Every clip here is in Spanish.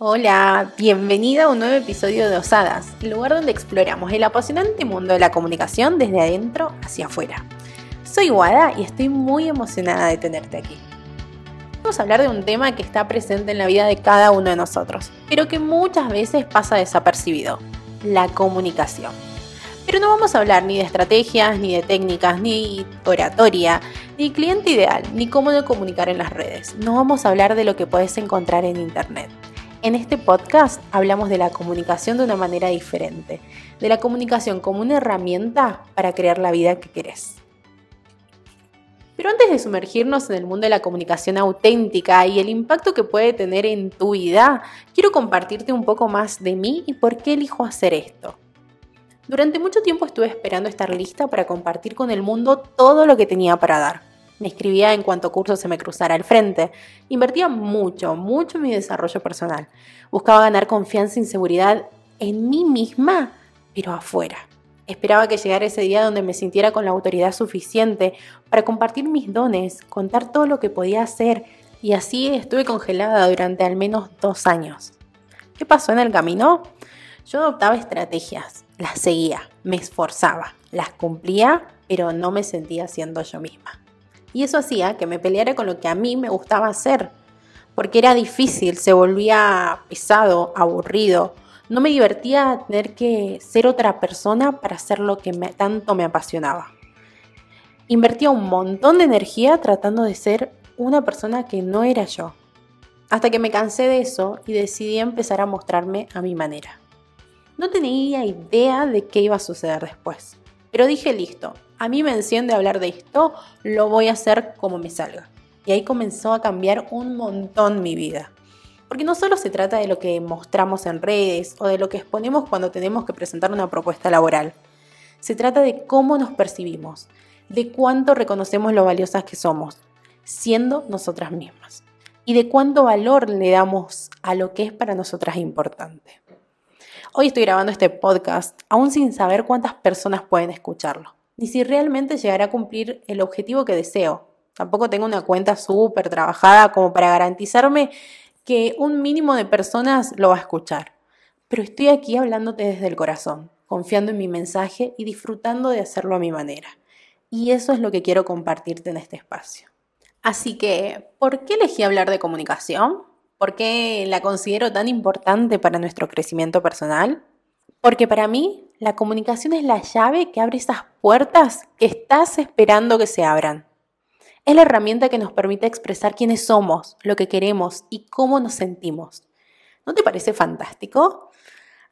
Hola, bienvenida a un nuevo episodio de Osadas, el lugar donde exploramos el apasionante mundo de la comunicación desde adentro hacia afuera. Soy Wada y estoy muy emocionada de tenerte aquí. Vamos a hablar de un tema que está presente en la vida de cada uno de nosotros, pero que muchas veces pasa desapercibido, la comunicación. Pero no vamos a hablar ni de estrategias, ni de técnicas, ni oratoria, ni cliente ideal, ni cómo de comunicar en las redes. No vamos a hablar de lo que puedes encontrar en Internet. En este podcast hablamos de la comunicación de una manera diferente, de la comunicación como una herramienta para crear la vida que querés. Pero antes de sumergirnos en el mundo de la comunicación auténtica y el impacto que puede tener en tu vida, quiero compartirte un poco más de mí y por qué elijo hacer esto. Durante mucho tiempo estuve esperando estar lista para compartir con el mundo todo lo que tenía para dar escribía en cuanto curso se me cruzara al frente. Invertía mucho, mucho en mi desarrollo personal. Buscaba ganar confianza y seguridad en mí misma, pero afuera. Esperaba que llegara ese día donde me sintiera con la autoridad suficiente para compartir mis dones, contar todo lo que podía hacer, y así estuve congelada durante al menos dos años. ¿Qué pasó en el camino? Yo adoptaba estrategias, las seguía, me esforzaba, las cumplía, pero no me sentía siendo yo misma. Y eso hacía que me peleara con lo que a mí me gustaba hacer, porque era difícil, se volvía pesado, aburrido. No me divertía tener que ser otra persona para hacer lo que tanto me apasionaba. Invertía un montón de energía tratando de ser una persona que no era yo. Hasta que me cansé de eso y decidí empezar a mostrarme a mi manera. No tenía idea de qué iba a suceder después. Pero dije, listo, a mí me enciende hablar de esto, lo voy a hacer como me salga. Y ahí comenzó a cambiar un montón mi vida. Porque no solo se trata de lo que mostramos en redes o de lo que exponemos cuando tenemos que presentar una propuesta laboral. Se trata de cómo nos percibimos, de cuánto reconocemos lo valiosas que somos, siendo nosotras mismas. Y de cuánto valor le damos a lo que es para nosotras importante. Hoy estoy grabando este podcast aún sin saber cuántas personas pueden escucharlo, ni si realmente llegará a cumplir el objetivo que deseo. Tampoco tengo una cuenta súper trabajada como para garantizarme que un mínimo de personas lo va a escuchar. Pero estoy aquí hablándote desde el corazón, confiando en mi mensaje y disfrutando de hacerlo a mi manera. Y eso es lo que quiero compartirte en este espacio. Así que, ¿por qué elegí hablar de comunicación? ¿Por qué la considero tan importante para nuestro crecimiento personal? Porque para mí la comunicación es la llave que abre esas puertas que estás esperando que se abran. Es la herramienta que nos permite expresar quiénes somos, lo que queremos y cómo nos sentimos. ¿No te parece fantástico?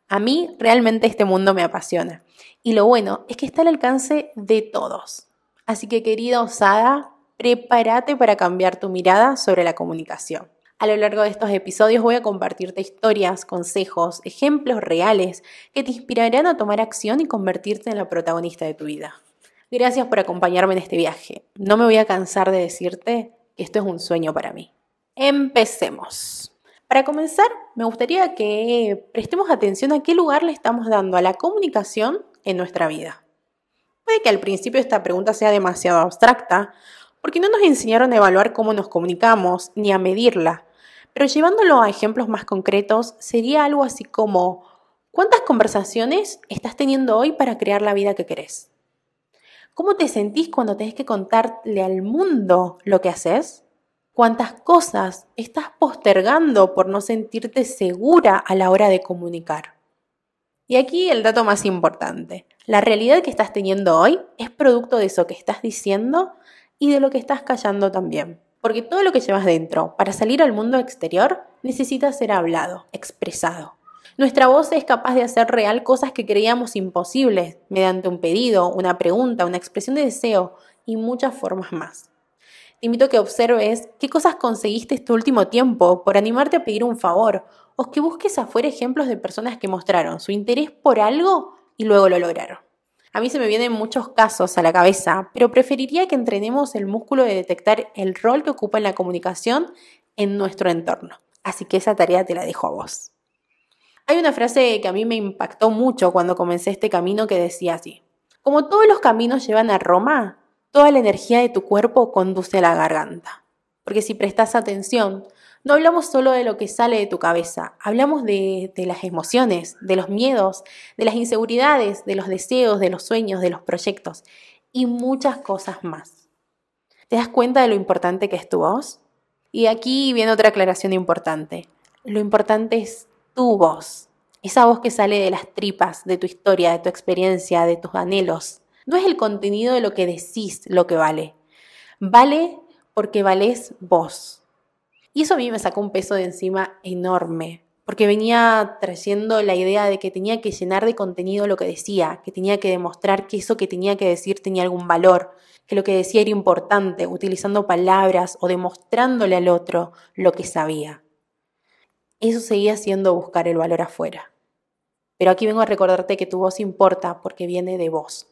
A mí realmente este mundo me apasiona. Y lo bueno es que está al alcance de todos. Así que querida osada, prepárate para cambiar tu mirada sobre la comunicación. A lo largo de estos episodios voy a compartirte historias, consejos, ejemplos reales que te inspirarán a tomar acción y convertirte en la protagonista de tu vida. Gracias por acompañarme en este viaje. No me voy a cansar de decirte que esto es un sueño para mí. Empecemos. Para comenzar, me gustaría que prestemos atención a qué lugar le estamos dando a la comunicación en nuestra vida. Puede que al principio esta pregunta sea demasiado abstracta, porque no nos enseñaron a evaluar cómo nos comunicamos ni a medirla, pero llevándolo a ejemplos más concretos, sería algo así como, ¿cuántas conversaciones estás teniendo hoy para crear la vida que querés? ¿Cómo te sentís cuando tenés que contarle al mundo lo que haces? ¿Cuántas cosas estás postergando por no sentirte segura a la hora de comunicar? Y aquí el dato más importante. La realidad que estás teniendo hoy es producto de eso que estás diciendo y de lo que estás callando también. Porque todo lo que llevas dentro para salir al mundo exterior necesita ser hablado, expresado. Nuestra voz es capaz de hacer real cosas que creíamos imposibles mediante un pedido, una pregunta, una expresión de deseo y muchas formas más. Te invito a que observes qué cosas conseguiste este último tiempo por animarte a pedir un favor o que busques afuera ejemplos de personas que mostraron su interés por algo y luego lo lograron. A mí se me vienen muchos casos a la cabeza, pero preferiría que entrenemos el músculo de detectar el rol que ocupa en la comunicación en nuestro entorno. Así que esa tarea te la dejo a vos. Hay una frase que a mí me impactó mucho cuando comencé este camino que decía así. Como todos los caminos llevan a Roma, toda la energía de tu cuerpo conduce a la garganta. Porque si prestas atención, No hablamos solo de lo que sale de tu cabeza, hablamos de, las emociones, de los miedos, de las inseguridades, de los deseos, de los sueños, de los proyectos y muchas cosas más. ¿Te das cuenta de lo importante que es tu voz? Y aquí viene otra aclaración importante. Lo importante es tu voz, esa voz que sale de las tripas, de tu historia, de tu experiencia, de tus anhelos. No es el contenido de lo que decís lo que vale. Vale porque valés vos. Y eso a mí me sacó un peso de encima enorme, porque venía trayendo la idea de que tenía que llenar de contenido lo que decía, que tenía que demostrar que eso que tenía que decir tenía algún valor, que lo que decía era importante, utilizando palabras o demostrándole al otro lo que sabía. Eso seguía siendo buscar el valor afuera. Pero aquí vengo a recordarte que tu voz importa porque viene de vos.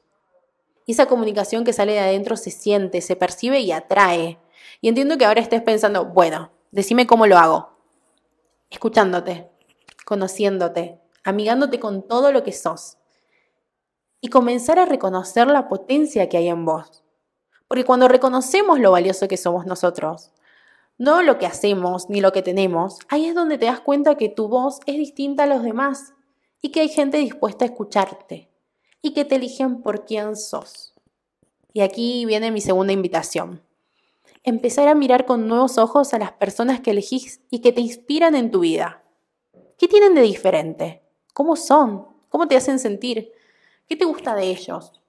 Esa comunicación que sale de adentro se siente, se percibe y atrae. Y entiendo que ahora estés pensando, bueno, Decime cómo lo hago. Escuchándote, conociéndote, amigándote con todo lo que sos. Y comenzar a reconocer la potencia que hay en vos. Porque cuando reconocemos lo valioso que somos nosotros, no lo que hacemos ni lo que tenemos, ahí es donde te das cuenta que tu voz es distinta a los demás y que hay gente dispuesta a escucharte y que te eligen por quién sos. Y aquí viene mi segunda invitación empezar a mirar con nuevos ojos a las personas que elegís y que te inspiran en tu vida. ¿Qué tienen de diferente? ¿Cómo son? ¿Cómo te hacen sentir? ¿Qué te gusta de ellos?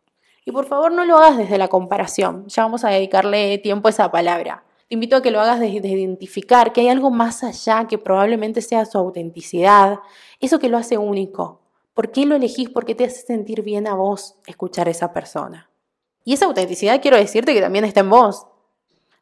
Y por favor no lo hagas desde la comparación, ya vamos a dedicarle tiempo a esa palabra. Te invito a que lo hagas desde identificar que hay algo más allá que probablemente sea su autenticidad, eso que lo hace único. ¿Por qué lo elegís? ¿Por qué te hace sentir bien a vos escuchar a esa persona? Y esa autenticidad quiero decirte que también está en vos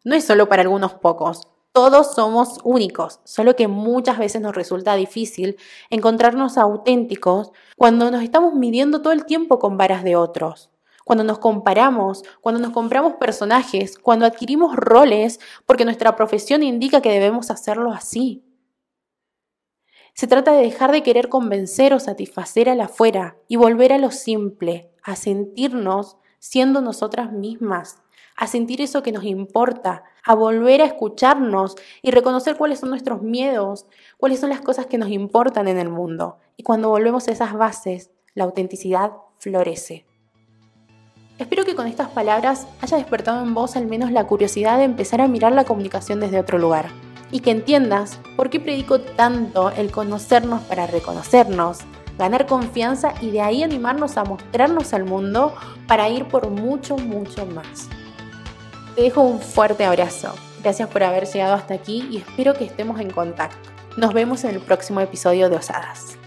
no es solo para algunos pocos. Todos somos únicos, solo que muchas veces nos resulta difícil encontrarnos auténticos cuando nos estamos midiendo todo el tiempo con varas de otros, cuando nos comparamos, cuando nos compramos personajes, cuando adquirimos roles porque nuestra profesión indica que debemos hacerlo así. Se trata de dejar de querer convencer o satisfacer al afuera y volver a lo simple, a sentirnos siendo nosotras mismas, a sentir eso que nos importa, a volver a escucharnos y reconocer cuáles son nuestros miedos, cuáles son las cosas que nos importan en el mundo. Y cuando volvemos a esas bases, la autenticidad florece. Espero que con estas palabras haya despertado en vos al menos la curiosidad de empezar a mirar la comunicación desde otro lugar y que entiendas por qué predico tanto el conocernos para reconocernos, ganar confianza y de ahí animarnos a mostrarnos al mundo para ir por mucho, mucho más. Te dejo un fuerte abrazo. Gracias por haber llegado hasta aquí y espero que estemos en contacto. Nos vemos en el próximo episodio de Osadas.